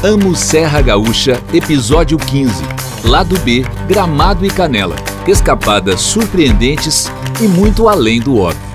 Amo Serra Gaúcha, episódio 15. Lado B, Gramado e Canela. Escapadas surpreendentes e muito além do óbvio.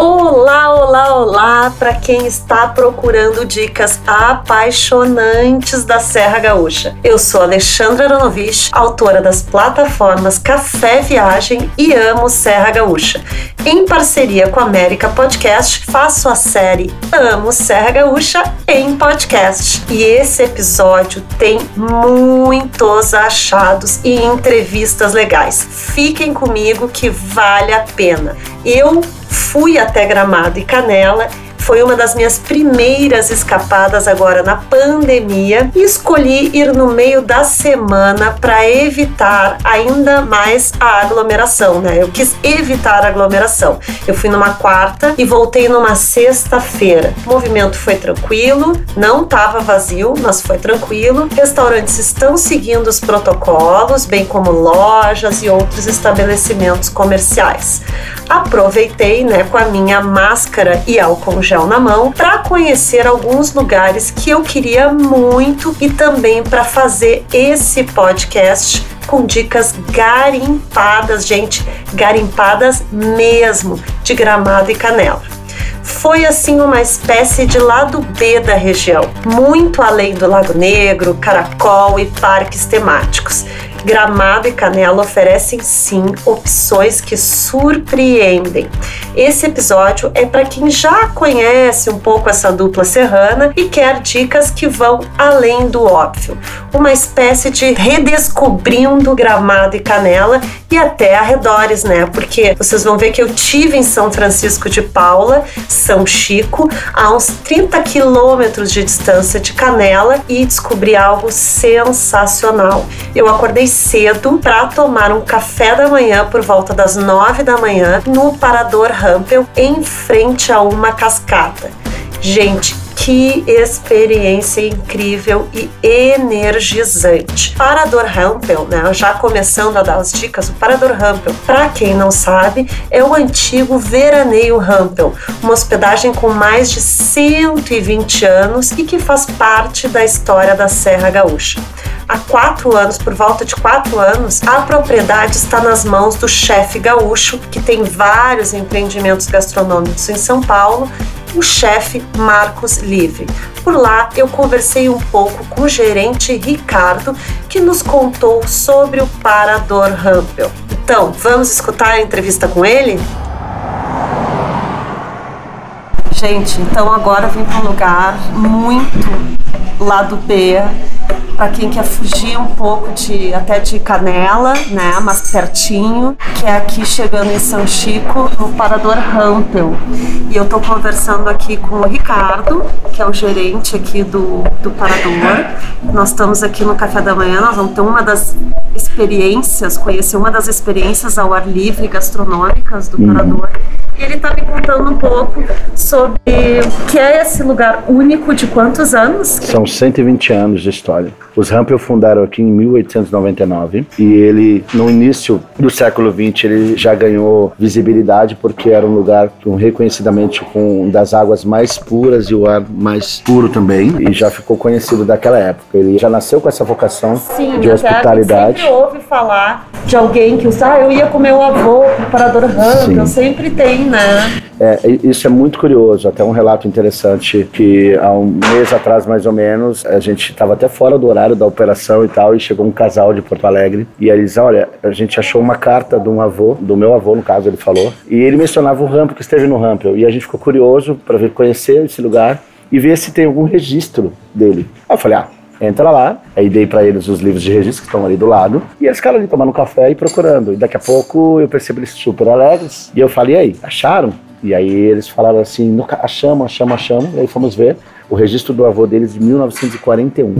Olá, olá, olá para quem está procurando dicas apaixonantes da Serra Gaúcha. Eu sou Alexandra Aronovich, autora das plataformas Café Viagem e Amo Serra Gaúcha. Em parceria com a América Podcast, faço a série Amo Serra Gaúcha em podcast. E esse episódio tem muitos achados e entrevistas legais. Fiquem comigo que vale a pena. Eu fui até Gramado e Canela foi uma das minhas primeiras escapadas agora na pandemia e escolhi ir no meio da semana para evitar ainda mais a aglomeração, né? Eu quis evitar a aglomeração. Eu fui numa quarta e voltei numa sexta-feira. O movimento foi tranquilo, não estava vazio, mas foi tranquilo. Restaurantes estão seguindo os protocolos, bem como lojas e outros estabelecimentos comerciais. Aproveitei, né, com a minha máscara e álcool gel na mão para conhecer alguns lugares que eu queria muito e também para fazer esse podcast com dicas garimpadas, gente, garimpadas mesmo, de gramado e canela. Foi assim uma espécie de lado B da região, muito além do Lago Negro, Caracol e parques temáticos. Gramado e Canela oferecem sim opções que surpreendem. Esse episódio é para quem já conhece um pouco essa dupla serrana e quer dicas que vão além do óbvio. Uma espécie de redescobrindo Gramado e Canela e até arredores, né? Porque vocês vão ver que eu tive em São Francisco de Paula, São Chico, a uns 30 quilômetros de distância de Canela e descobri algo sensacional. Eu acordei cedo para tomar um café da manhã por volta das nove da manhã no Parador Rampel, em frente a uma cascata. Gente, que experiência incrível e energizante. Parador Rampel, né? Já começando a dar as dicas, o Parador Rampel, para quem não sabe, é o antigo Veraneio Rampel, uma hospedagem com mais de 120 anos e que faz parte da história da Serra Gaúcha há quatro anos, por volta de quatro anos, a propriedade está nas mãos do chefe gaúcho, que tem vários empreendimentos gastronômicos em São Paulo, o chefe Marcos Livre. Por lá eu conversei um pouco com o gerente Ricardo, que nos contou sobre o Parador Rampel. Então, vamos escutar a entrevista com ele? Gente, então agora vim para um lugar muito lado B, para quem quer fugir um pouco de até de Canela, né, mas pertinho, que é aqui chegando em São Chico, no Parador Rampel. E eu estou conversando aqui com o Ricardo, que é o gerente aqui do, do Parador. Nós estamos aqui no café da manhã, nós vamos ter uma das experiências, conhecer uma das experiências ao ar livre gastronômicas do uhum. Parador. E ele está me contando um pouco sobre o que é esse lugar único de quantos anos? São 120 anos de história. Os Rampel fundaram aqui em 1899 e ele, no início do século 20, ele já ganhou visibilidade porque era um lugar um, reconhecidamente com das águas mais puras e o ar mais puro também e já ficou conhecido daquela época. Ele já nasceu com essa vocação Sim, de hospitalidade. Sim, sempre ouve falar de alguém que ah, eu ia com meu avô para o Parador Rampel, sempre tem, né? É, isso é muito curioso, até um relato interessante que há um mês atrás mais ou menos, a gente estava até fora do horário da operação e tal, e chegou um casal de Porto Alegre, e eles, olha, a gente achou uma carta de um avô, do meu avô no caso, ele falou, e ele mencionava o Rampel, que esteve no Rampel, e a gente ficou curioso para ver, conhecer esse lugar e ver se tem algum registro dele. Aí eu falei, ah, entra lá, aí dei para eles os livros de registro que estão ali do lado, e eles ficaram ali tomando café e procurando. E daqui a pouco eu percebi eles super alegres, e eu falei, e aí, acharam? E aí eles falaram assim, achamos, achamos, achamos. E aí fomos ver o registro do avô deles de 1941.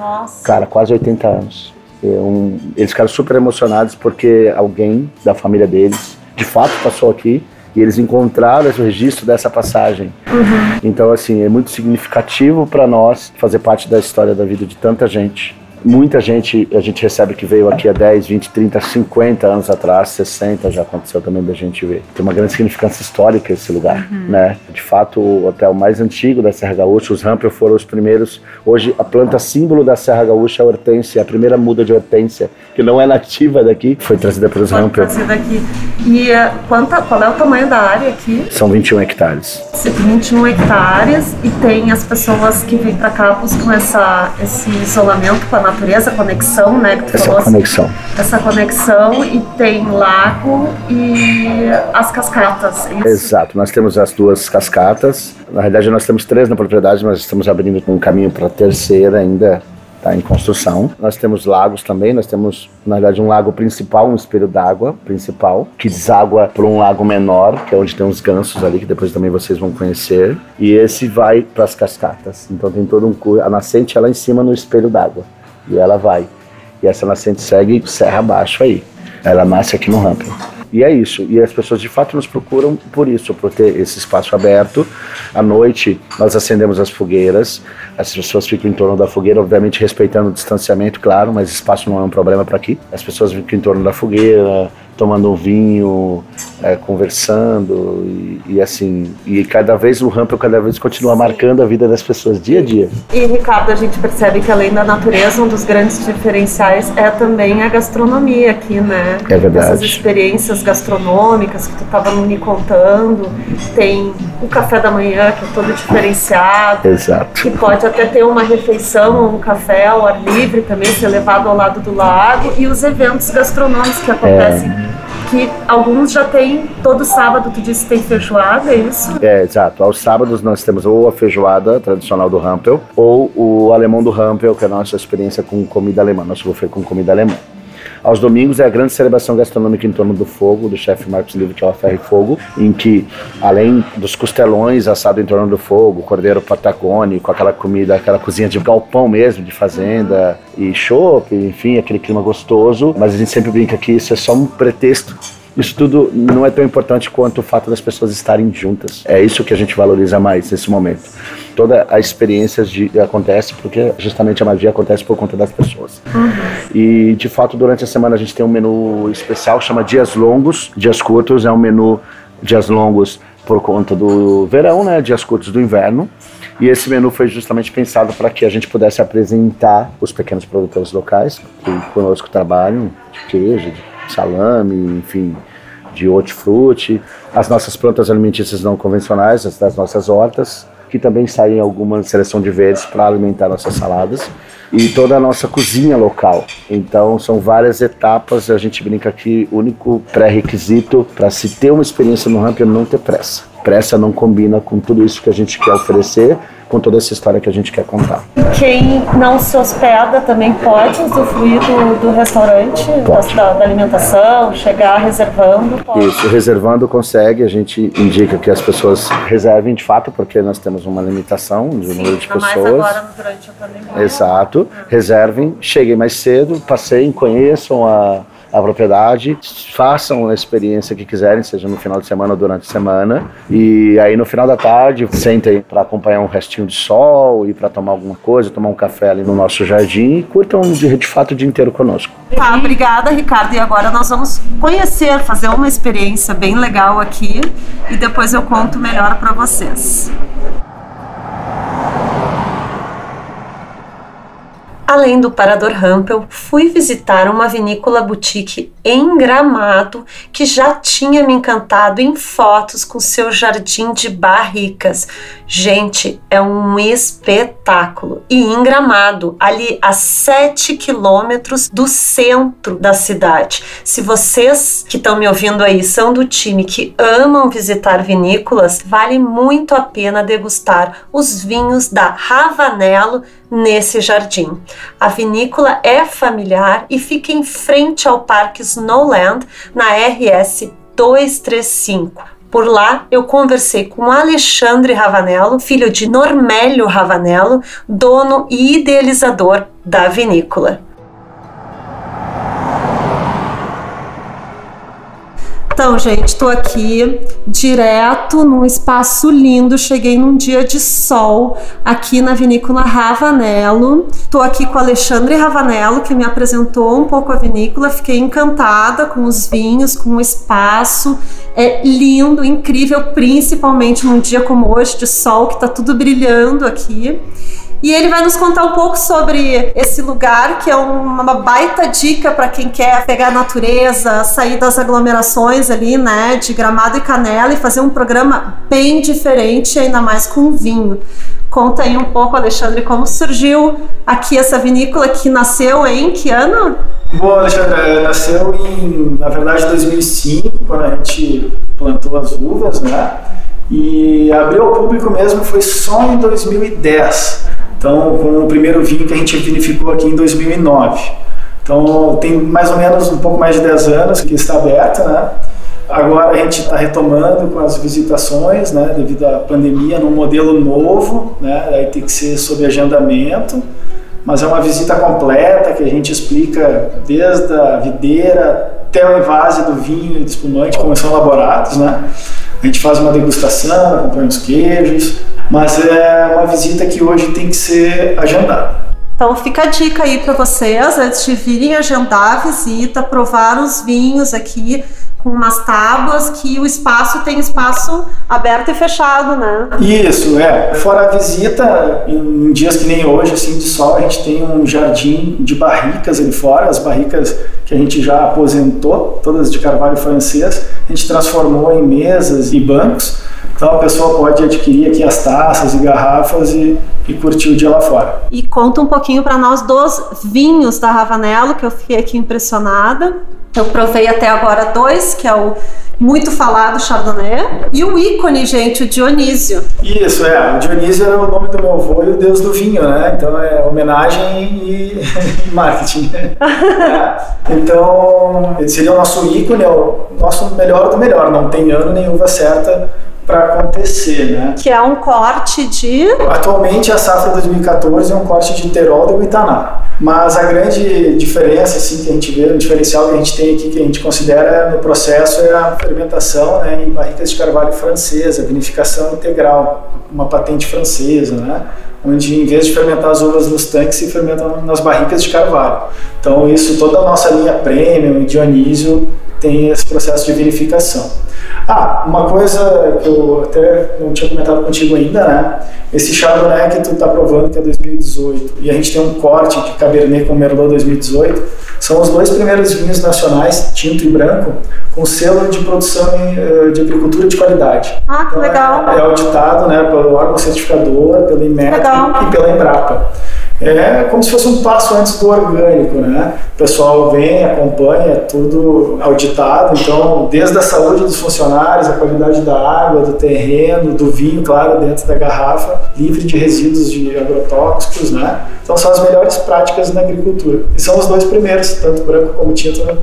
Nossa. Cara, quase 80 anos. Um, eles ficaram super emocionados porque alguém da família deles, de fato, passou aqui e eles encontraram esse registro dessa passagem. Uhum. Então, assim, é muito significativo para nós fazer parte da história da vida de tanta gente Muita gente, a gente recebe que veio aqui há 10, 20, 30, 50 anos atrás, 60 já aconteceu também da gente ver. Tem uma grande significância histórica esse lugar, uhum. né? De fato, o hotel mais antigo da Serra Gaúcha, os Rampel foram os primeiros. Hoje, a planta símbolo da Serra Gaúcha é a hortência, a primeira muda de hortência, que não é nativa daqui, foi trazida pelos foi Rampel. Trazida aqui. E uh, quanta, qual é o tamanho da área aqui? São 21 hectares. 21 hectares e tem as pessoas que vêm para cá buscam essa, esse isolamento com a natureza, conexão, né? Que tu essa falou, conexão. Essa conexão e tem lago e as cascatas. É Exato, nós temos as duas cascatas. Na realidade, nós temos três na propriedade, mas estamos abrindo um caminho para a terceira ainda está em construção. Nós temos lagos também, nós temos, na verdade, um lago principal, um espelho d'água principal, que deságua para um lago menor, que é onde tem uns gansos ali, que depois também vocês vão conhecer. E esse vai para as cascatas. Então tem todo um... A nascente é lá em cima no espelho d'água. E ela vai. E essa nascente segue serra abaixo aí. Ela nasce aqui no Ramping. E é isso. E as pessoas de fato nos procuram por isso, por ter esse espaço aberto. À noite nós acendemos as fogueiras, as pessoas ficam em torno da fogueira, obviamente respeitando o distanciamento, claro, mas espaço não é um problema para aqui. As pessoas ficam em torno da fogueira, tomando um vinho, é, conversando e, e, assim e cada vez o Rampel cada vez continua marcando a vida das pessoas dia a dia. E Ricardo, a gente percebe que além da natureza, um dos grandes diferenciais é também a gastronomia aqui, né? É verdade. Essas experiências gastronômicas que tu estava me contando, tem o café da manhã que é todo diferenciado. Exato. Que pode até ter uma refeição, um café ao ar livre também, ser levado ao lado do lago e os eventos gastronômicos que acontecem. É que alguns já tem todo sábado, tu disse que tem feijoada, é isso? É, exato. Aos sábados nós temos ou a feijoada tradicional do Rampel, ou o alemão do Rampel, que é a nossa experiência com comida alemã, nosso buffet com comida alemã. Aos domingos é a grande celebração gastronômica em torno do fogo, do chefe Marcos Livre, que é o Ferro e Fogo, em que, além dos costelões assados em torno do fogo, cordeiro patagônico, aquela comida, aquela cozinha de galpão mesmo, de fazenda, e chopp, enfim, aquele clima gostoso, mas a gente sempre brinca que isso é só um pretexto isso tudo não é tão importante quanto o fato das pessoas estarem juntas. É isso que a gente valoriza mais nesse momento. Toda a experiência de, acontece porque justamente a magia acontece por conta das pessoas. Uhum. E de fato, durante a semana a gente tem um menu especial, chama Dias Longos, Dias Curtos, é um menu Dias Longos por conta do verão, né? Dias curtos do inverno. E esse menu foi justamente pensado para que a gente pudesse apresentar os pequenos produtores locais que conosco trabalham, de queijo, de salame, enfim, de hortifruti, as nossas plantas alimentícias não convencionais, as das nossas hortas, que também saem alguma seleção de verdes para alimentar nossas saladas e toda a nossa cozinha local. Então são várias etapas, a gente brinca aqui, o único pré-requisito para se ter uma experiência no ramp é não ter pressa. Pressa não combina com tudo isso que a gente quer oferecer com toda essa história que a gente quer contar. Quem não se hospeda também pode usufruir do, do restaurante, da, da, alimentação, chegar reservando? Pode. Isso, reservando consegue, a gente indica que as pessoas reservem de fato, porque nós temos uma limitação de Sim, número de pessoas. Mais agora durante a pandemia. Exato, reservem, cheguem mais cedo, passeiem, conheçam a a propriedade, façam a experiência que quiserem, seja no final de semana ou durante a semana. E aí no final da tarde, sentem para acompanhar um restinho de sol e para tomar alguma coisa, tomar um café ali no nosso jardim e curtam de, de fato o dia inteiro conosco. Tá, obrigada, Ricardo. E agora nós vamos conhecer, fazer uma experiência bem legal aqui e depois eu conto melhor para vocês. Além do Parador Rampel, fui visitar uma vinícola boutique em Gramado que já tinha me encantado em fotos com seu jardim de barricas. Gente, é um espetáculo. E em Gramado, ali a 7 quilômetros do centro da cidade. Se vocês que estão me ouvindo aí são do time que amam visitar vinícolas, vale muito a pena degustar os vinhos da Ravanello nesse jardim. A vinícola é familiar e fica em frente ao Parque Snowland, na RS 235. Por lá, eu conversei com Alexandre Ravanello, filho de Normélio Ravanello, dono e idealizador da vinícola. Então, gente, estou aqui direto num espaço lindo. Cheguei num dia de sol aqui na vinícola Ravanello. Estou aqui com Alexandre Ravanello, que me apresentou um pouco a vinícola. Fiquei encantada com os vinhos, com o espaço. É lindo, incrível, principalmente num dia como hoje de sol, que está tudo brilhando aqui. E ele vai nos contar um pouco sobre esse lugar, que é uma baita dica para quem quer pegar a natureza, sair das aglomerações ali, né, de Gramado e Canela e fazer um programa bem diferente, ainda mais com vinho. Conta aí um pouco, Alexandre, como surgiu aqui essa vinícola que nasceu em que ano? Bom, Alexandre, nasceu em, na verdade, 2005, quando a gente plantou as uvas, né? E abriu ao público mesmo foi só em 2010. Então, com o primeiro vinho que a gente vinificou aqui em 2009. Então, tem mais ou menos um pouco mais de 10 anos que está aberta, né? Agora a gente está retomando com as visitações, né, devido à pandemia, num modelo novo, né, aí tem que ser sob agendamento, mas é uma visita completa que a gente explica desde a videira até o invase do vinho e do espumante, como são elaborados, né. A gente faz uma degustação, acompanha os queijos, mas é uma visita que hoje tem que ser agendada. Então fica a dica aí para vocês, antes de virem agendar a visita, provar os vinhos aqui com umas tábuas que o espaço tem espaço aberto e fechado, né? Isso, é. Fora a visita, em dias que nem hoje, assim, de sol, a gente tem um jardim de barricas ali fora, as barricas que a gente já aposentou, todas de carvalho francês, a gente transformou em mesas e bancos então a pessoa pode adquirir aqui as taças e garrafas e, e curtir o dia lá fora. E conta um pouquinho para nós dos vinhos da Ravanello, que eu fiquei aqui impressionada. Eu provei até agora dois, que é o muito falado Chardonnay. E o ícone, gente, o Dionísio. Isso, é. O Dionísio era o nome do meu avô e o deus do vinho, né? Então é homenagem e marketing. é. Então, ele seria o nosso ícone, é o nosso melhor do melhor. Não tem ano nem uva certa para acontecer, né? Que é um corte de. Atualmente a safra 2014 é um corte de Terol do Guitaná. Mas a grande diferença, assim, que a gente vê, o diferencial que a gente tem aqui, que a gente considera no processo, é a fermentação né, em barricas de carvalho francesa, vinificação integral, uma patente francesa, né? Onde em vez de fermentar as uvas nos tanques, se fermentam nas barricas de carvalho. Então isso, toda a nossa linha Premium e Dionísio tem esse processo de vinificação. Ah, uma coisa que eu até não tinha comentado contigo ainda, né? Esse Chardonnay que tu tá provando, que é 2018, e a gente tem um corte de Cabernet com Merlot 2018, são os dois primeiros vinhos nacionais, tinto e branco, com selo de produção eh, de agricultura de qualidade. Ah, que então, legal! É, é auditado né, pelo órgão certificador, pela IMET e pela Embrapa é como se fosse um passo antes do orgânico, né? O pessoal vem, acompanha, é tudo auditado, então, desde a saúde dos funcionários, a qualidade da água, do terreno, do vinho, claro, dentro da garrafa, livre de resíduos de agrotóxicos, né? Então, são as melhores práticas na agricultura. E são os dois primeiros, tanto branco como tinto, né?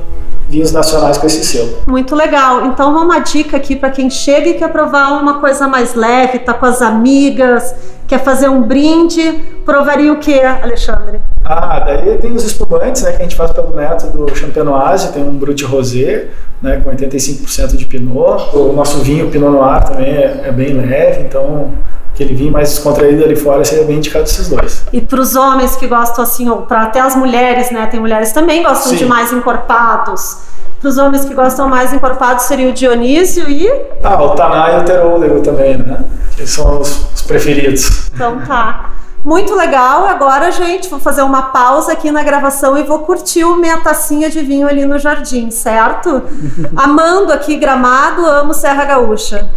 vinhos nacionais com esse selo. Muito legal. Então, uma dica aqui para quem chega e quer provar uma coisa mais leve, tá com as amigas, quer fazer um brinde, provaria o que, Alexandre? Ah, daí tem os espumantes, né, que a gente faz pelo método Champenoise, tem um Brut Rosé, né, com 85% de Pinot. O nosso vinho Pinot Noir também é, é bem leve, então aquele vinho mais descontraído ali fora seria bem indicado esses dois. E para os homens que gostam assim, ou para até as mulheres, né? Tem mulheres também gostam Sim. de mais encorpados. Para os homens que gostam mais encorpados seria o Dionísio e. Ah, o Taná e o Terôlego também, né? Que são os, os preferidos. Então tá. Muito legal. Agora, gente, vou fazer uma pausa aqui na gravação e vou curtir minha tacinha de vinho ali no jardim, certo? Amando aqui Gramado, amo Serra Gaúcha.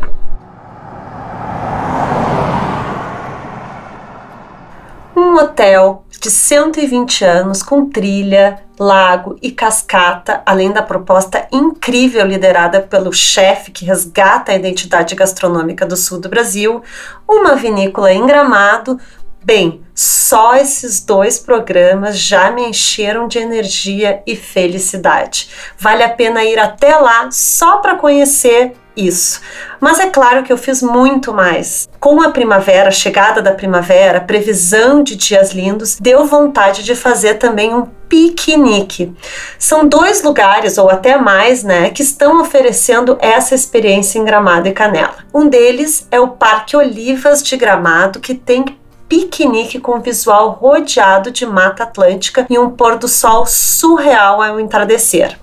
Um hotel de 120 anos com trilha, lago e cascata, além da proposta incrível liderada pelo chefe que resgata a identidade gastronômica do sul do Brasil, uma vinícola em Gramado. Bem, só esses dois programas já me encheram de energia e felicidade. Vale a pena ir até lá só para conhecer isso. Mas é claro que eu fiz muito mais. Com a primavera, a chegada da primavera, previsão de dias lindos, deu vontade de fazer também um piquenique. São dois lugares, ou até mais, né, que estão oferecendo essa experiência em Gramado e Canela. Um deles é o Parque Olivas de Gramado, que tem piquenique com visual rodeado de mata atlântica e um pôr do sol surreal ao entardecer.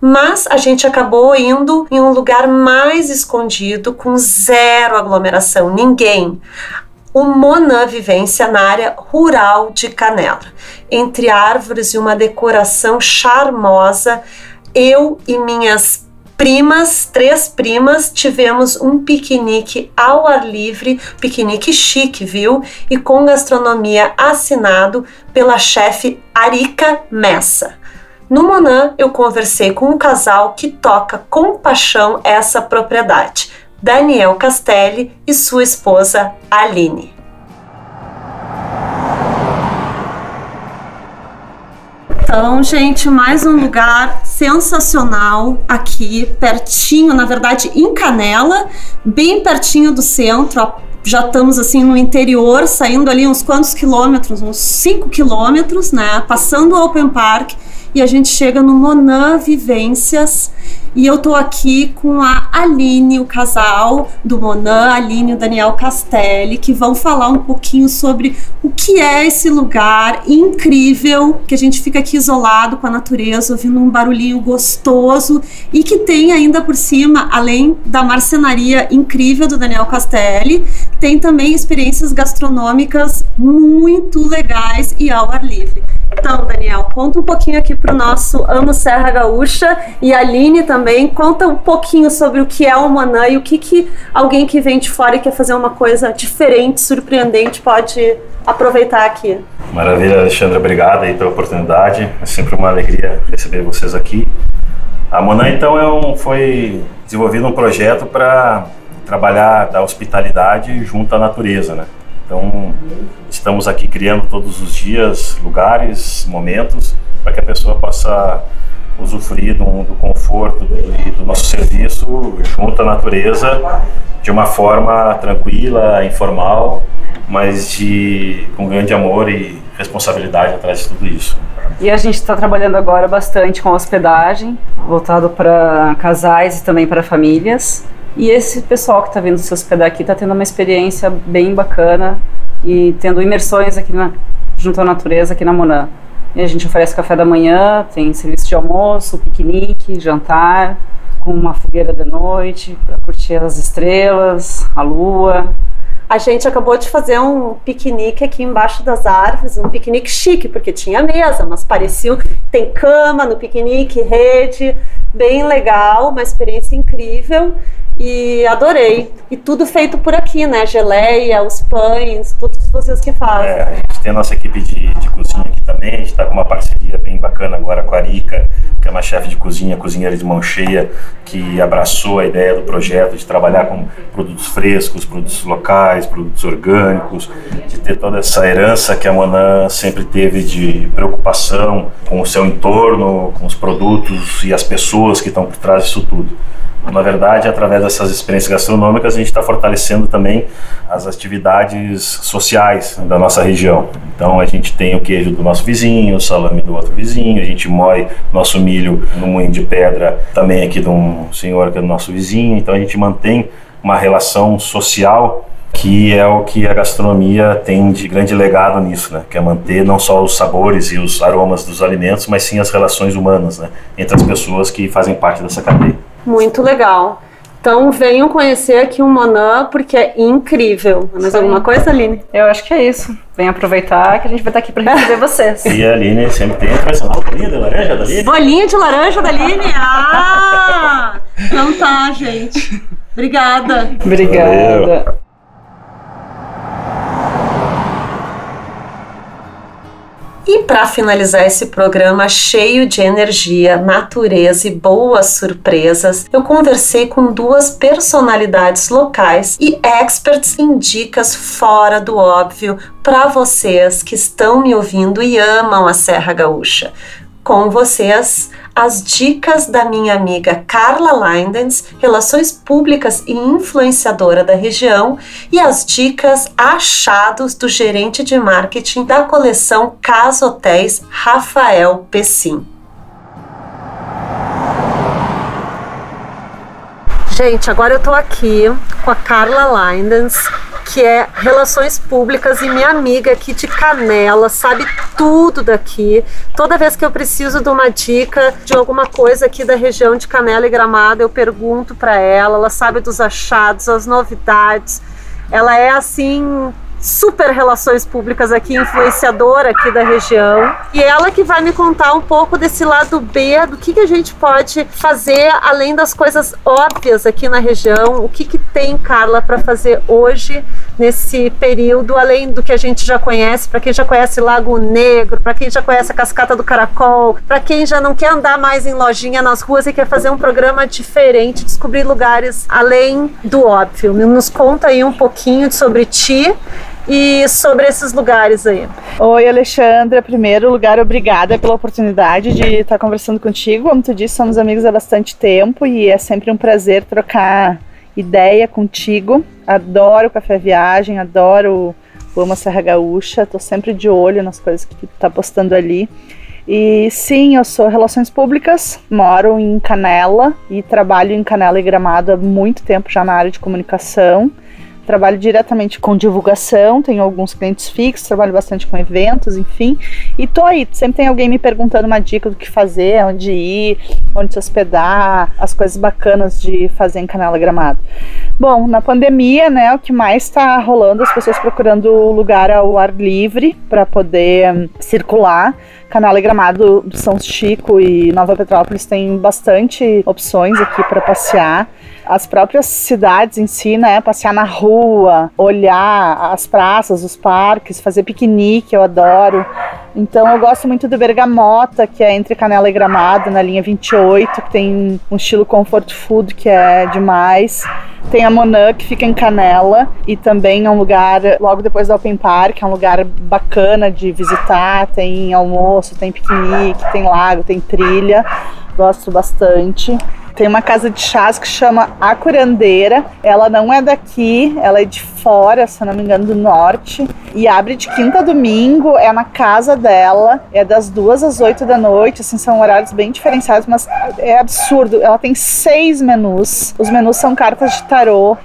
Mas a gente acabou indo em um lugar mais escondido, com zero aglomeração, ninguém o Mona Vivência na área rural de Canela. Entre árvores e uma decoração charmosa, eu e minhas primas, três primas, tivemos um piquenique ao ar livre, piquenique chique, viu? E com gastronomia assinado pela chefe Arika Messa. No Monan, eu conversei com um casal que toca com paixão essa propriedade. Daniel Castelli e sua esposa Aline. Então, gente, mais um lugar sensacional aqui, pertinho, na verdade, em Canela, bem pertinho do centro. Já estamos assim no interior, saindo ali uns quantos quilômetros, uns 5 quilômetros, né? Passando o Open Park e a gente chega no Monan Vivências e eu tô aqui com a Aline, o casal do Monan, Aline e o Daniel Castelli, que vão falar um pouquinho sobre o que é esse lugar incrível, que a gente fica aqui isolado com a natureza, ouvindo um barulhinho gostoso e que tem ainda por cima, além da marcenaria incrível do Daniel Castelli, tem também experiências gastronômicas muito legais e ao ar livre. Então, Daniel, conta um pouquinho aqui para o nosso Amo Serra Gaúcha e a Aline também. Conta um pouquinho sobre o que é o Manã e o que, que alguém que vem de fora e quer fazer uma coisa diferente, surpreendente, pode aproveitar aqui. Maravilha, Alexandra, obrigado aí pela oportunidade. É sempre uma alegria receber vocês aqui. A Monan, então, é um, foi desenvolvido um projeto para trabalhar da hospitalidade junto à natureza, né? Então, estamos aqui criando todos os dias lugares, momentos, para que a pessoa possa usufruir do, do conforto do, do nosso serviço junto à natureza de uma forma tranquila, informal, mas de, com grande amor e responsabilidade atrás de tudo isso. E a gente está trabalhando agora bastante com hospedagem, voltado para casais e também para famílias. E esse pessoal que está vindo se hospedar aqui está tendo uma experiência bem bacana e tendo imersões aqui na, junto à natureza aqui na Monan. E a gente oferece café da manhã, tem serviço de almoço, piquenique, jantar, com uma fogueira de noite para curtir as estrelas, a lua. A gente acabou de fazer um piquenique aqui embaixo das árvores, um piquenique chique, porque tinha mesa, mas parecia tem cama no piquenique, rede, bem legal, uma experiência incrível e adorei. E tudo feito por aqui, né? Geleia, os pães, todos vocês que fazem. É, a gente tem a nossa equipe de, de cozinha aqui também, a gente está com uma parceria bem bacana agora com a Arica, que é uma chefe de cozinha, cozinheira de mão cheia, que abraçou a ideia do projeto de trabalhar com produtos frescos, produtos locais, produtos orgânicos, de ter toda essa herança que a Monan sempre teve de preocupação com o seu entorno, com os produtos e as pessoas que estão por trás disso tudo. Na verdade, através dessas experiências gastronômicas, a gente está fortalecendo também as atividades sociais da nossa região. Então, a gente tem o queijo do nosso vizinho, o salame do outro vizinho, a gente moe nosso milho no moinho de pedra também aqui de um senhor que é do nosso vizinho. Então, a gente mantém uma relação social que é o que a gastronomia tem de grande legado nisso, né? Que é manter não só os sabores e os aromas dos alimentos, mas sim as relações humanas, né? Entre as pessoas que fazem parte dessa cadeia. Muito legal. Então venham conhecer aqui o Monan porque é incrível. Mais Sim. alguma coisa, Aline? Eu acho que é isso. Vem aproveitar que a gente vai estar aqui para receber vocês. E a Aline sempre tem a tradicional bolinha de laranja da Aline. Bolinha de laranja da Aline? Ah! Então tá, gente. Obrigada. Obrigada. Valeu. Para finalizar esse programa cheio de energia, natureza e boas surpresas, eu conversei com duas personalidades locais e experts em dicas fora do óbvio para vocês que estão me ouvindo e amam a Serra Gaúcha. Com vocês, as dicas da minha amiga Carla Lindens, relações públicas e influenciadora da região, e as dicas achados do gerente de marketing da coleção Casa Hotéis, Rafael Pessim. Gente, agora eu tô aqui com a Carla Lindens, que é Relações Públicas e minha amiga aqui de Canela, sabe tudo daqui. Toda vez que eu preciso de uma dica de alguma coisa aqui da região de Canela e Gramado, eu pergunto para ela, ela sabe dos achados, as novidades. Ela é assim super relações públicas aqui, influenciadora aqui da região. E ela que vai me contar um pouco desse lado B, do que, que a gente pode fazer além das coisas óbvias aqui na região. O que, que tem, Carla, para fazer hoje nesse período, além do que a gente já conhece, para quem já conhece Lago Negro, para quem já conhece a Cascata do Caracol, para quem já não quer andar mais em lojinha nas ruas e quer fazer um programa diferente, descobrir lugares além do óbvio. Nos conta aí um pouquinho sobre ti e sobre esses lugares aí. Oi, Alexandra. Primeiro lugar, obrigada pela oportunidade de estar conversando contigo. Como tu disse, somos amigos há bastante tempo e é sempre um prazer trocar ideia contigo. Adoro Café Viagem, adoro o Amo Serra Gaúcha. Tô sempre de olho nas coisas que tu tá postando ali. E sim, eu sou Relações Públicas, moro em Canela e trabalho em Canela e Gramado há muito tempo já na área de comunicação trabalho diretamente com divulgação, tenho alguns clientes fixos, trabalho bastante com eventos, enfim. E tô aí, sempre tem alguém me perguntando uma dica do que fazer, onde ir, onde se hospedar, as coisas bacanas de fazer em Canela Gramado. Bom, na pandemia, né, o que mais está rolando, as pessoas procurando lugar ao ar livre para poder um, circular. Canela Gramado, São Chico e Nova Petrópolis têm bastante opções aqui para passear as próprias cidades em si, né? Passear na rua, olhar as praças, os parques, fazer piquenique, eu adoro. Então eu gosto muito do Bergamota, que é entre Canela e Gramado, na linha 28, que tem um estilo comfort food que é demais. Tem a Monan, que fica em Canela, e também é um lugar, logo depois do Open Park, é um lugar bacana de visitar. Tem almoço, tem piquenique, tem lago, tem trilha. Gosto bastante. Tem uma casa de chás que chama A Curandeira. Ela não é daqui, ela é de fora, se não me engano, do norte. E abre de quinta a domingo, é na casa dela, é das duas às oito da noite, assim, são horários bem diferenciados, mas é absurdo. Ela tem seis menus. Os menus são cartas de tarô.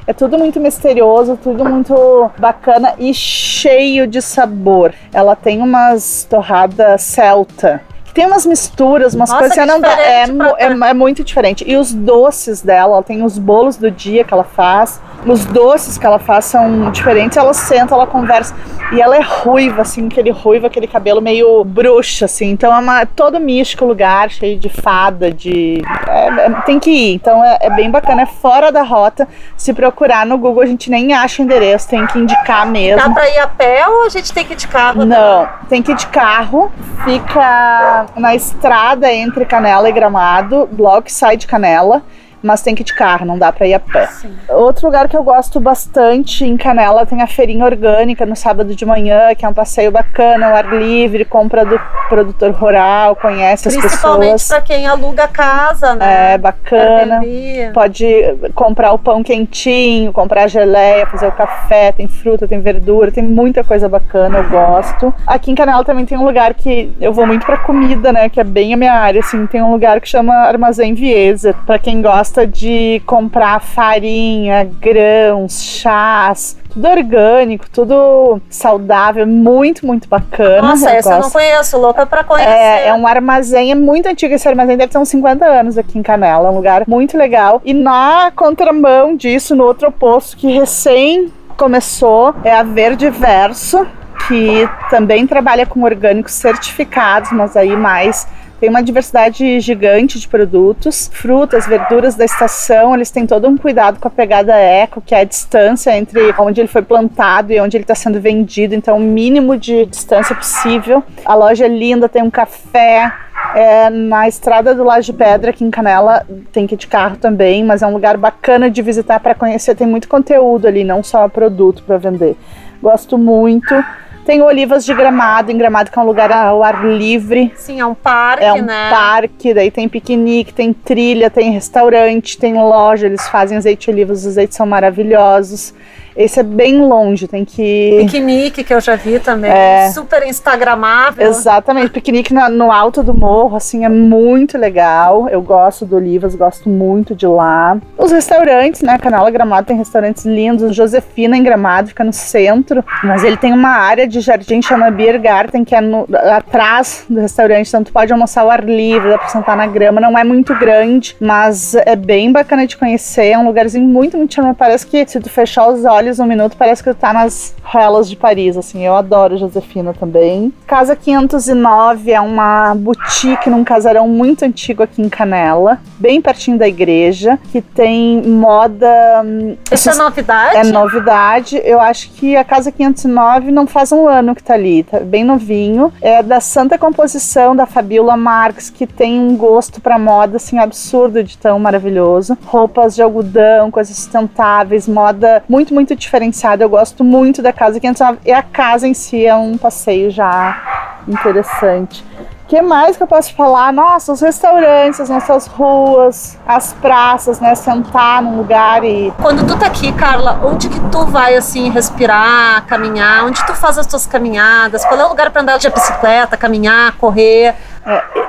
É tudo muito misterioso, tudo muito bacana e cheio de sabor. Ela tem umas torradas celta tem umas misturas, umas Nossa, coisas que não dá. É, pra- é, é muito diferente. E os doces dela, ela tem os bolos do dia que ela faz. Os doces que ela faz são diferentes. Ela senta, ela conversa. E ela é ruiva, assim, aquele ruivo, aquele cabelo meio bruxa, assim. Então é uma, todo místico lugar, cheio de fada, de. é- é- tem que ir. Então é, é bem bacana, é fora da rota. Se procurar no Google, a gente nem acha o endereço, tem que indicar mesmo. Dá pra ir a pé ou a gente tem que ir de carro? Não, tem que ir de carro. Fica na estrada entre Canela e Gramado, que sai de Canela. Mas tem que ir de carro, não dá pra ir a pé. Outro lugar que eu gosto bastante em Canela tem a feirinha orgânica no sábado de manhã, que é um passeio bacana, ao ar livre, compra do produtor rural, conhece as Principalmente pessoas. pra quem aluga casa, né? É bacana. Airbnb. Pode comprar o pão quentinho, comprar geleia, fazer o café, tem fruta, tem verdura, tem muita coisa bacana, eu gosto. Aqui em Canela também tem um lugar que eu vou muito pra comida, né, que é bem a minha área, assim, tem um lugar que chama Armazém Viesa, pra quem gosta de comprar farinha, grãos, chás, tudo orgânico, tudo saudável, muito, muito bacana. Nossa, eu essa eu não gosto. conheço, louca pra conhecer. É, é um armazém, é muito antigo esse armazém, deve ter uns 50 anos aqui em Canela, é um lugar muito legal. E na contramão disso, no outro oposto, que recém começou, é a Verde Verso, que também trabalha com orgânicos certificados, mas aí mais tem uma diversidade gigante de produtos, frutas, verduras da estação, eles têm todo um cuidado com a pegada eco, que é a distância entre onde ele foi plantado e onde ele está sendo vendido, então o mínimo de distância possível. A loja é linda, tem um café, é, na estrada do Laje Pedra, aqui em Canela, tem que ir de carro também, mas é um lugar bacana de visitar para conhecer. Tem muito conteúdo ali, não só produto para vender. Gosto muito. Tem Olivas de Gramado, em Gramado que é um lugar ao ar livre. Sim, é um parque, É um né? parque, daí tem piquenique, tem trilha, tem restaurante, tem loja, eles fazem azeite de oliva, os azeites são maravilhosos. Esse é bem longe, tem que. Piquenique, que eu já vi também. É. Super instagramável. Exatamente, piquenique na- no alto do morro, assim, é muito legal. Eu gosto do Olivas, gosto muito de lá. Os restaurantes, né? Canela Gramado tem restaurantes lindos. Josefina em Gramado fica no centro, mas ele tem uma área de jardim que chama Beer Garden, que é no- atrás do restaurante, então tu pode almoçar ao ar livre, dá pra sentar na grama. Não é muito grande, mas é bem bacana de conhecer. É um lugarzinho muito, muito charme. Parece que se tu fechar os olhos um minuto, parece que tá nas ruelas de Paris, assim. Eu adoro Josefina também. Casa 509 é uma boutique num casarão muito antigo aqui em Canela, bem pertinho da igreja, que tem moda. hum, Isso é novidade? é novidade. Eu acho que a Casa 509 não faz um ano que tá ali, tá bem novinho. É da Santa Composição da Fabiola Marques, que tem um gosto pra moda assim absurdo de tão maravilhoso. Roupas de algodão, coisas sustentáveis, moda muito muito diferenciada. Eu gosto muito da Casa 509 e a casa em si é um passeio já interessante. O que mais que eu posso falar? Nossa, os restaurantes, as nossas ruas, as praças, né? Sentar num lugar e Quando tu tá aqui, Carla, onde que tu vai assim respirar, caminhar? Onde tu faz as tuas caminhadas? Qual é o lugar pra andar de bicicleta, caminhar, correr?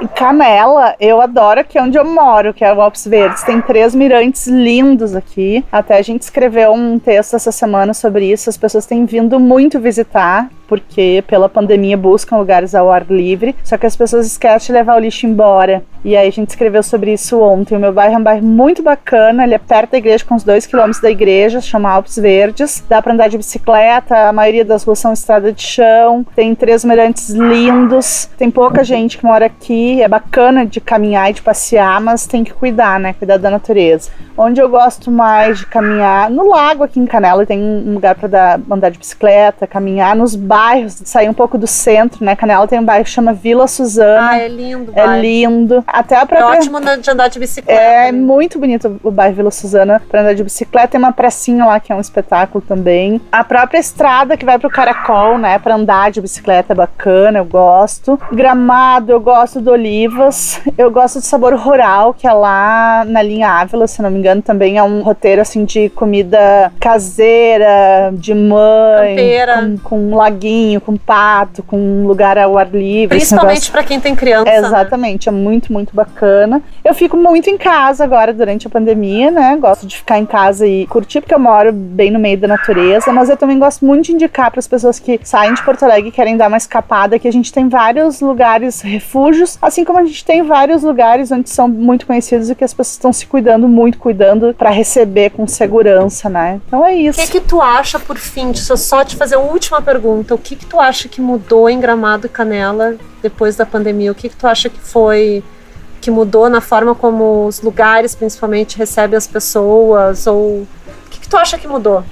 Em Canela, eu adoro aqui onde eu moro, que é o Alpes Verdes. Tem três mirantes lindos aqui. Até a gente escreveu um texto essa semana sobre isso. As pessoas têm vindo muito visitar, porque pela pandemia buscam lugares ao ar livre. Só que as pessoas esquecem de levar o lixo embora. E aí a gente escreveu sobre isso ontem. O meu bairro é um bairro muito bacana. Ele é perto da igreja, com uns dois quilômetros da igreja, chama Alpes Verdes. Dá pra andar de bicicleta. A maioria das ruas são estrada de chão. Tem três mirantes lindos. Tem pouca gente que mora aqui. É bacana de caminhar e de passear, mas tem que cuidar, né? Cuidar da natureza. Onde eu gosto mais de caminhar, no lago aqui em Canela, tem um lugar para dar andar de bicicleta, caminhar nos bairros, sair um pouco do centro, né? Canela tem um bairro que chama Vila Suzana. Ah, é lindo, é vai. lindo. Até a É própria ótimo na- de andar de bicicleta. é né? muito bonito o bairro Vila Suzana para andar de bicicleta. Tem uma pracinha lá que é um espetáculo também. A própria estrada que vai pro Caracol, né, para andar de bicicleta é bacana, eu gosto. Gramado, eu gosto do Olivas. Eu gosto do Sabor Rural, que é lá na linha Ávila, se não me engano, também é um roteiro assim de comida caseira, de mãe, com, com um laguinho, com pato, com um lugar ao ar livre. Principalmente pra quem tem criança. é, né? exatamente, é muito, muito bacana. Eu fico muito em casa agora durante a pandemia, né? Gosto de ficar em casa e curtir, porque eu moro bem no meio da natureza, mas eu também gosto muito de indicar para as pessoas que saem de Porto Alegre e querem dar uma escapada que a gente tem vários lugares, refúgios, assim como a gente tem vários lugares onde são muito conhecidos e que as pessoas estão se cuidando muito, cuidando para receber com segurança, né? Então é O isso. que que tu acha, por fim, deixa eu só te fazer uma última pergunta. O que que tu acha que mudou em Gramado e Canela depois da pandemia? O que que tu acha que foi que mudou na forma como os lugares, principalmente, recebem as pessoas? Ou o que que tu acha que mudou?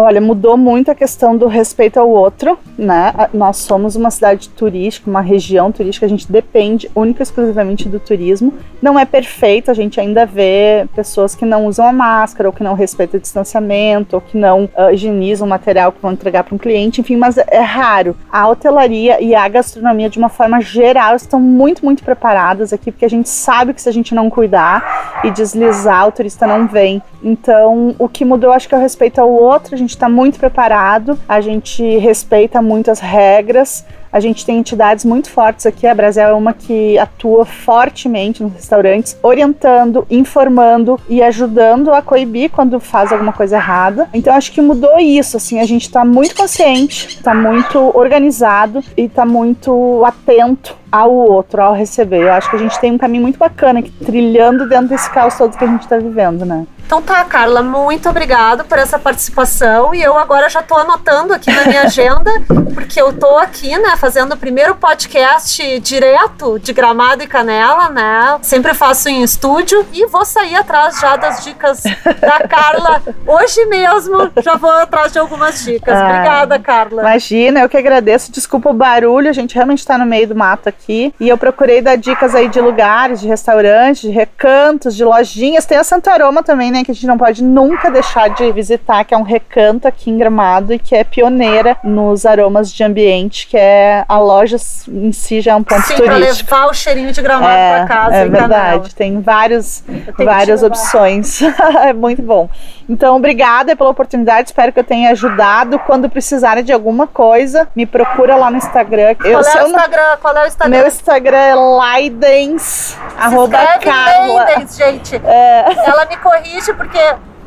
Olha, mudou muito a questão do respeito ao outro, né? Nós somos uma cidade turística, uma região turística, a gente depende única e exclusivamente do turismo. Não é perfeito, a gente ainda vê pessoas que não usam a máscara, ou que não respeitam o distanciamento, ou que não ah, higienizam o material que vão entregar para um cliente, enfim, mas é raro. A hotelaria e a gastronomia, de uma forma geral, estão muito, muito preparadas aqui, porque a gente sabe que se a gente não cuidar e deslizar, o turista não vem. Então, o que mudou, acho que é o respeito ao outro. A gente está muito preparado, a gente respeita muito as regras. A gente tem entidades muito fortes aqui. A Brasil é uma que atua fortemente nos restaurantes, orientando, informando e ajudando a coibir quando faz alguma coisa errada. Então acho que mudou isso, assim, a gente está muito consciente, está muito organizado e está muito atento ao outro, ao receber. Eu acho que a gente tem um caminho muito bacana aqui, trilhando dentro desse caos todo que a gente está vivendo, né? Então tá, Carla, muito obrigado por essa participação e eu agora já tô anotando aqui na minha agenda, porque eu tô aqui, né, fazendo o primeiro podcast direto de Gramado e Canela, né? Sempre faço em estúdio e vou sair atrás já das dicas da Carla hoje mesmo. Já vou atrás de algumas dicas. Ah, Obrigada, Carla. Imagina, eu que agradeço. Desculpa o barulho, a gente realmente está no meio do mato aqui. E eu procurei dar dicas aí de lugares, de restaurantes, de recantos, de lojinhas. Tem a Santa Aroma também, né? Né, que a gente não pode nunca deixar de visitar, que é um recanto aqui em Gramado e que é pioneira nos aromas de ambiente, que é a loja em si já é um ponto Sim, turístico. pra levar o cheirinho de gramado É, pra casa. é verdade, tem vários, várias opções. é muito bom. Então, obrigada pela oportunidade. Espero que eu tenha ajudado. Quando precisarem de alguma coisa, me procura lá no Instagram. Qual Eu é o Instagram? Qual é o Instagram? meu Instagram é Laidens, arroba Carla. Gente. É, Ela me corrige porque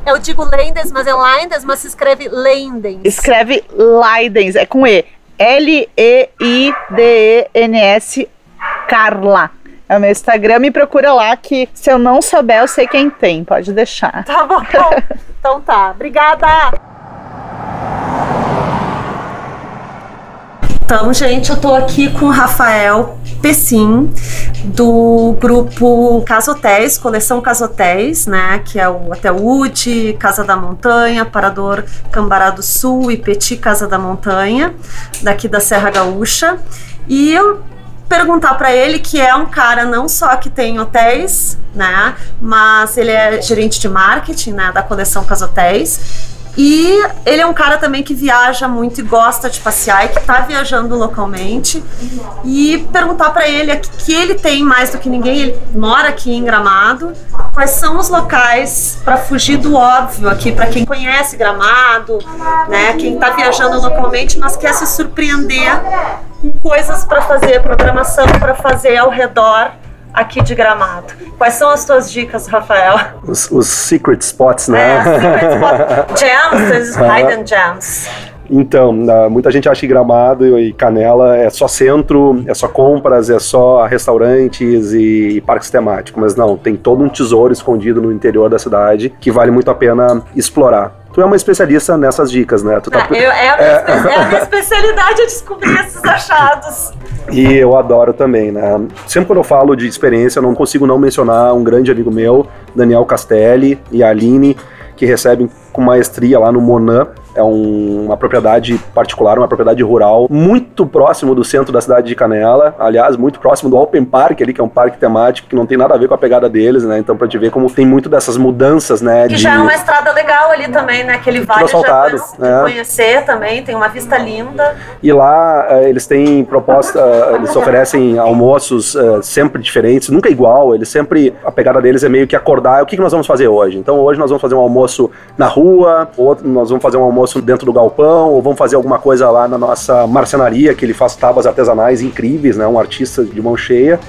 eu digo Lendens, mas é Lendens, mas se escreve Lendens. escreve Laidens, é com E. L-E-I-D-E-N-S Carla. É o meu Instagram, me procura lá que se eu não souber, eu sei quem tem, pode deixar. Tá bom. então tá. Obrigada. Então, gente, eu tô aqui com o Rafael Pessim, do grupo Casotéis, coleção Casotéis, né? Que é o Hotel Wood, Casa da Montanha, Parador Cambará do Sul e Petit Casa da Montanha, daqui da Serra Gaúcha. E eu perguntar para ele que é um cara não só que tem hotéis, né, mas ele é gerente de marketing, né, da coleção Casotéis. E ele é um cara também que viaja muito e gosta de passear e que tá viajando localmente. E perguntar para ele aqui que ele tem mais do que ninguém, ele mora aqui em Gramado. Quais são os locais para fugir do óbvio aqui para quem conhece Gramado, né, quem tá viajando localmente, mas quer se surpreender com coisas para fazer, programação para fazer ao redor aqui de Gramado. Quais são as tuas dicas, Rafael? Os, os secret spots, né? É, secret spot. Gems, hidden gems. Então, na- muita gente acha que Gramado e Canela é só centro, é só compras, é só restaurantes e, e parques temáticos, mas não, tem todo um tesouro escondido no interior da cidade que vale muito a pena explorar. Tu é uma especialista nessas dicas, né? Tu tá- Ah, eu- é, a minha, espe- é a minha especialidade é descobrir esses achados. E eu adoro também, né? Sempre quando eu falo de experiência, eu não consigo não mencionar um grande amigo meu, Daniel Castelli e a Aline, que recebem com maestria lá no Monan. É um- uma propriedade particular, uma propriedade rural, muito próximo do centro da cidade de Canela. Aliás, muito próximo do Open Park ali, que é um parque temático que não tem nada a ver com a pegada deles, né? Então, pra te ver como tem muito dessas mudanças, né? Que de... já é uma estrada legal ali também, né? Aquele vale já asfaltado, bom né? de conhecer também, tem uma vista linda. E lá eh, eles têm proposta, eh, eles oferecem almoços eh, sempre diferentes, nunca igual. Eles sempre, a pegada deles é meio que acordar, o que, que nós vamos fazer hoje? Então hoje nós vamos fazer um almoço na rua, outro nós vamos fazer um almoço dentro do galpão, ou vamos fazer alguma coisa lá na nossa marcenaria, que ele faz tábuas artesanais incríveis, né? Um artista de mão cheia.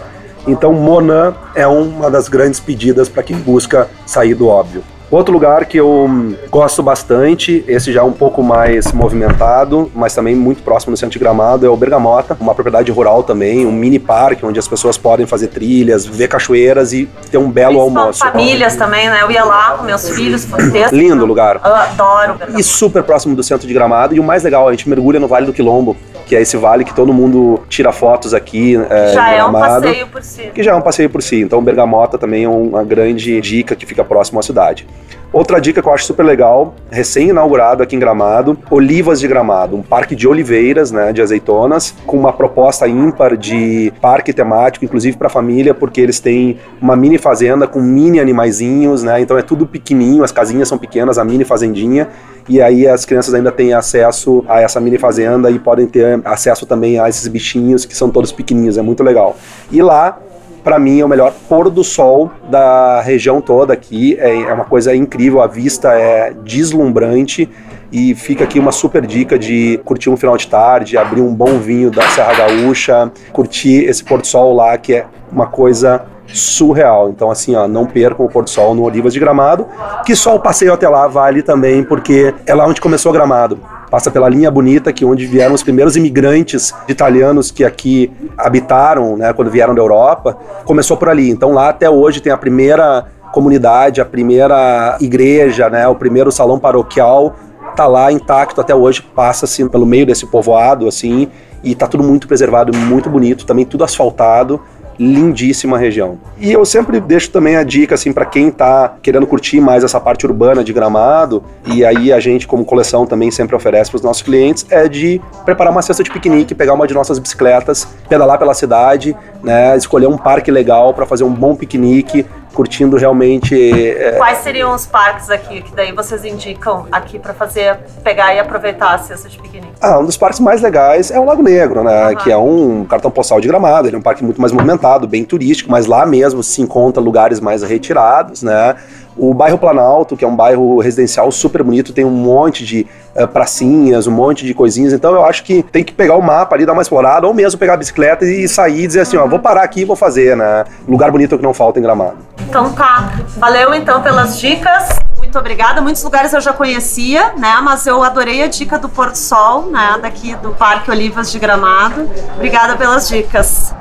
Então Monan é uma das grandes pedidas para quem busca sair do óbvio. Outro lugar que eu gosto bastante, esse já é um pouco mais movimentado, mas também muito próximo do centro de Gramado, é o Bergamota, uma propriedade rural também, um mini parque onde as pessoas podem fazer trilhas, ver cachoeiras e ter um belo Principal- almoço. Famílias também, né? Eu ia lá com meus filhos, foi texto. Lindo lugar. Eu adoro. Bergamota. E super próximo do centro de Gramado. E o mais legal, a gente mergulha no Vale do Quilombo, que é esse vale que todo mundo tira fotos aqui é, Já é um passeio por si. que já é um passeio por si. Então, Bergamota também é uma grande dica que fica próximo à cidade. Outra dica que eu acho super legal, recém-inaugurado aqui em Gramado, Olivas de Gramado, um parque de oliveiras, né, de azeitonas, com uma proposta ímpar de parque temático, inclusive para família, porque eles têm uma mini fazenda com mini animaizinhos, né, então é tudo pequenininho, as casinhas são pequenas, a mini fazendinha, e aí as crianças ainda têm acesso a essa mini fazenda e podem ter acesso também a esses bichinhos que são todos pequenininhos, é muito legal. E lá para mim é o melhor pôr do sol da região toda aqui. É, é uma coisa incrível, a vista é deslumbrante. E fica aqui uma super dica de curtir um final de tarde, abrir um bom vinho da Serra Gaúcha, curtir esse pôr do sol lá, que é uma coisa surreal. Então, assim, ó, não percam o pôr do sol no Olivas de Gramado, que só o passeio até lá vale também, porque é lá onde começou Gramado. Passa pela linha bonita, que é onde vieram os primeiros imigrantes italianos que aqui habitaram, né, quando vieram da Europa, começou por ali. Então lá até hoje tem a primeira comunidade, a primeira igreja, né, o primeiro salão paroquial tá lá intacto até hoje, passa-se pelo meio desse povoado, assim, e tá tudo muito preservado, muito bonito, também tudo asfaltado, lindíssima região. E eu sempre deixo também a dica assim para quem tá querendo curtir mais essa parte urbana de Gramado, e aí a gente como coleção também sempre oferece para os nossos clientes é de preparar uma cesta de piquenique, pegar uma de nossas bicicletas, pedalar pela cidade, né, escolher um parque legal para fazer um bom piquenique, curtindo realmente. É... Quais seriam os parques aqui que daí vocês indicam aqui para fazer, pegar e aproveitar a cesta de piquenique? Ah, um dos parques mais legais é o Lago Negro, né? Uhum. Que é um cartão postal de gramado. Ele é um parque muito mais movimentado, bem turístico, mas lá mesmo se encontra lugares mais retirados, né? O bairro Planalto, que é um bairro residencial super bonito, tem um monte de uh, pracinhas, um monte de coisinhas. Então eu acho que tem que pegar o mapa ali, dar uma explorada, ou mesmo pegar a bicicleta e sair e dizer assim, ó, vou parar aqui e vou fazer, né? Lugar bonito que não falta em Gramado. Então tá. Valeu então pelas dicas. Muito obrigada. Muitos lugares eu já conhecia, né? Mas eu adorei a dica do Porto Sol, né? Daqui do Parque Olivas de Gramado. Obrigada pelas dicas.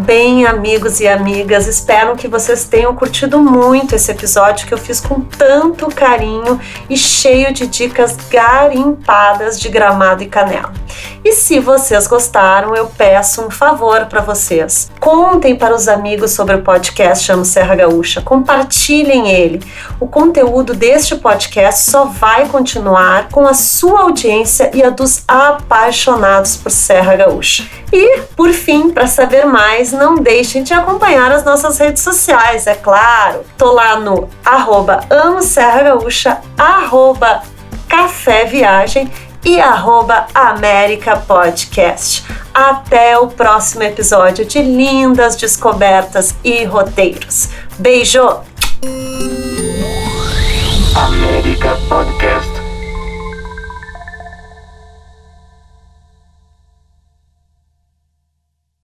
Bem, amigos e amigas, espero que vocês tenham curtido muito esse episódio que eu fiz com tanto carinho e cheio de dicas garimpadas de gramado e canela. E se vocês gostaram, eu peço um favor para vocês. Contem para os amigos sobre o podcast Amo Serra Gaúcha, compartilhem ele. O conteúdo deste podcast só vai continuar com a sua audiência e a dos apaixonados por Serra Gaúcha. E, por fim, para saber mais, não deixem de acompanhar as nossas redes sociais, é claro. Tô lá no arroba Amo Serra Gaúcha, arroba Café Viagem e arroba América Podcast. Até o próximo episódio de lindas descobertas e roteiros. Beijo! América Podcast.